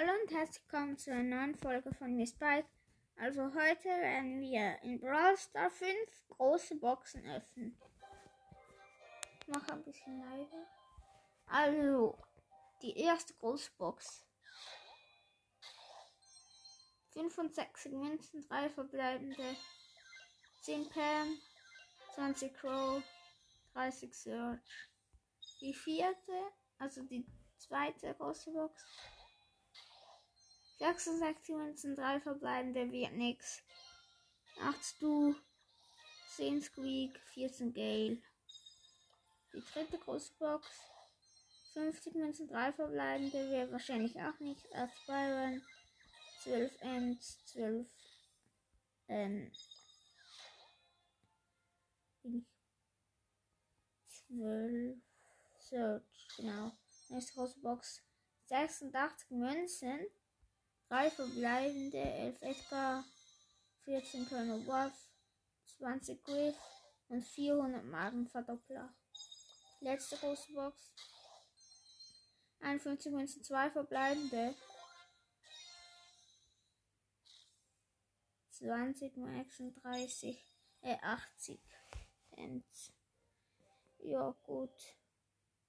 Hallo und herzlich willkommen zu einer neuen Folge von Miss Spike. Also heute werden wir in Brawl Star 5 große Boxen öffnen. Ich mache ein bisschen leiser. Also, die erste große Box. 65 Münzen, 3 verbleibende, 10 Pam, 20 Crow, 30 Search. Die vierte, also die zweite große Box. 66 Münzen, 3 verbleibende wird nix. 8 Stu, 10 Squeak, 14 Gale. Die dritte große Box. 50 Münzen, 3 verbleibende wird wahrscheinlich auch nicht. 8 Byron, 12 Ends, 12 ähm, 12 Search, genau. Nächste große Box. 86 Münzen. 3 verbleibende, 11 Edgar, 14 Colonel Wolf, 20 Griff und 400 Magenverdoppler. Letzte große Box. 51 Münzen, 2 verbleibende. 20 Max und 30, äh 80 Cents. Ja gut,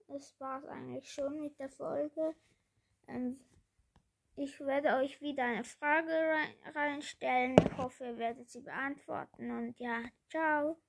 das war's eigentlich schon mit der Folge. Ähm, ich werde euch wieder eine Frage rein, reinstellen. Ich hoffe, ihr werdet sie beantworten. Und ja, ciao.